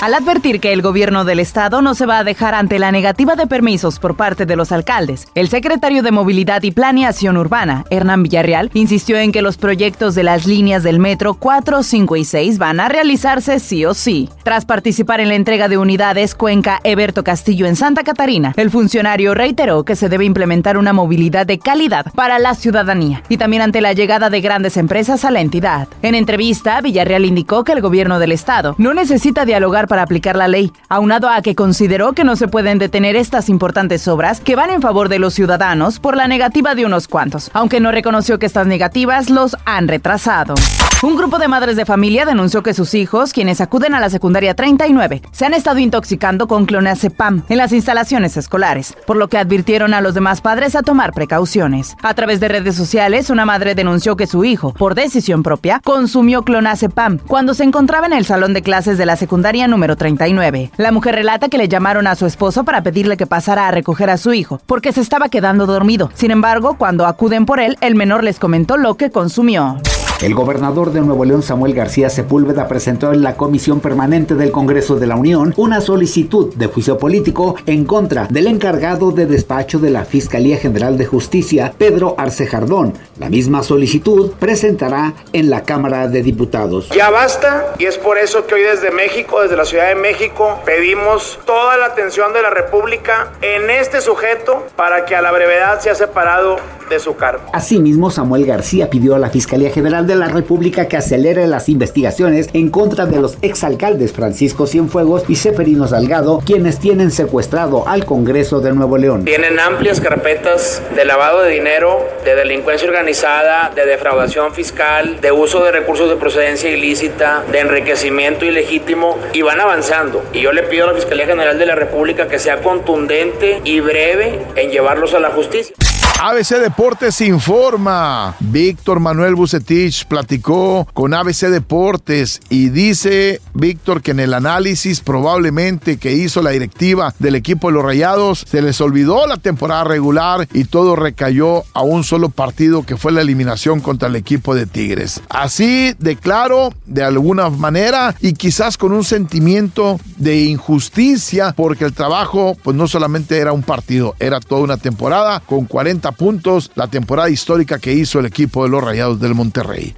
Al advertir que el gobierno del estado no se va a dejar ante la negativa de permisos por parte de los alcaldes, el secretario de Movilidad y Planeación Urbana, Hernán Villarreal, insistió en que los proyectos de las líneas del metro 4, 5 y 6 van a realizarse sí o sí. Tras participar en la entrega de unidades Cuenca Eberto Castillo en Santa Catarina, el funcionario reiteró que se debe implementar una movilidad de calidad para la ciudadanía y también ante la llegada de grandes empresas a la entidad. En entrevista, Villarreal indicó que el gobierno del estado no necesita dialogar para aplicar la ley, aunado a que consideró que no se pueden detener estas importantes obras que van en favor de los ciudadanos por la negativa de unos cuantos, aunque no reconoció que estas negativas los han retrasado. Un grupo de madres de familia denunció que sus hijos, quienes acuden a la secundaria 39, se han estado intoxicando con clonazepam en las instalaciones escolares, por lo que advirtieron a los demás padres a tomar precauciones. A través de redes sociales, una madre denunció que su hijo, por decisión propia, consumió clonazepam cuando se encontraba en el salón de clases de la secundaria número 39. La mujer relata que le llamaron a su esposo para pedirle que pasara a recoger a su hijo, porque se estaba quedando dormido. Sin embargo, cuando acuden por él, el menor les comentó lo que consumió. El gobernador de Nuevo León, Samuel García Sepúlveda, presentó en la Comisión Permanente del Congreso de la Unión una solicitud de juicio político en contra del encargado de despacho de la Fiscalía General de Justicia, Pedro Arce Jardón. La misma solicitud presentará en la Cámara de Diputados. Ya basta y es por eso que hoy desde México, desde la Ciudad de México, pedimos toda la atención de la República en este sujeto para que a la brevedad sea separado de su cargo. Asimismo, Samuel García pidió a la Fiscalía General de la República que acelere las investigaciones en contra de los exalcaldes Francisco Cienfuegos y Seferino Salgado, quienes tienen secuestrado al Congreso de Nuevo León. Tienen amplias carpetas de lavado de dinero, de delincuencia organizada, de defraudación fiscal, de uso de recursos de procedencia ilícita, de enriquecimiento ilegítimo y van avanzando. Y yo le pido a la Fiscalía General de la República que sea contundente y breve en llevarlos a la justicia. ABC Deportes informa. Víctor Manuel Bucetich platicó con ABC Deportes y dice Víctor que en el análisis probablemente que hizo la directiva del equipo de los Rayados se les olvidó la temporada regular y todo recayó a un solo partido que fue la eliminación contra el equipo de Tigres. Así de claro, de alguna manera y quizás con un sentimiento de injusticia porque el trabajo pues no solamente era un partido, era toda una temporada con 40 puntos la temporada histórica que hizo el equipo de los Rayados del Monterrey.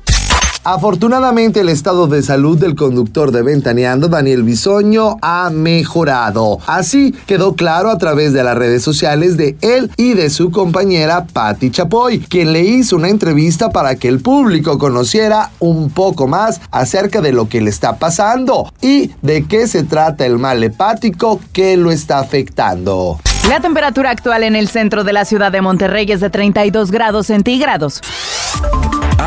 Afortunadamente el estado de salud del conductor de Ventaneando, Daniel Bisoño, ha mejorado. Así quedó claro a través de las redes sociales de él y de su compañera Patti Chapoy, quien le hizo una entrevista para que el público conociera un poco más acerca de lo que le está pasando y de qué se trata el mal hepático que lo está afectando. La temperatura actual en el centro de la ciudad de Monterrey es de 32 grados centígrados.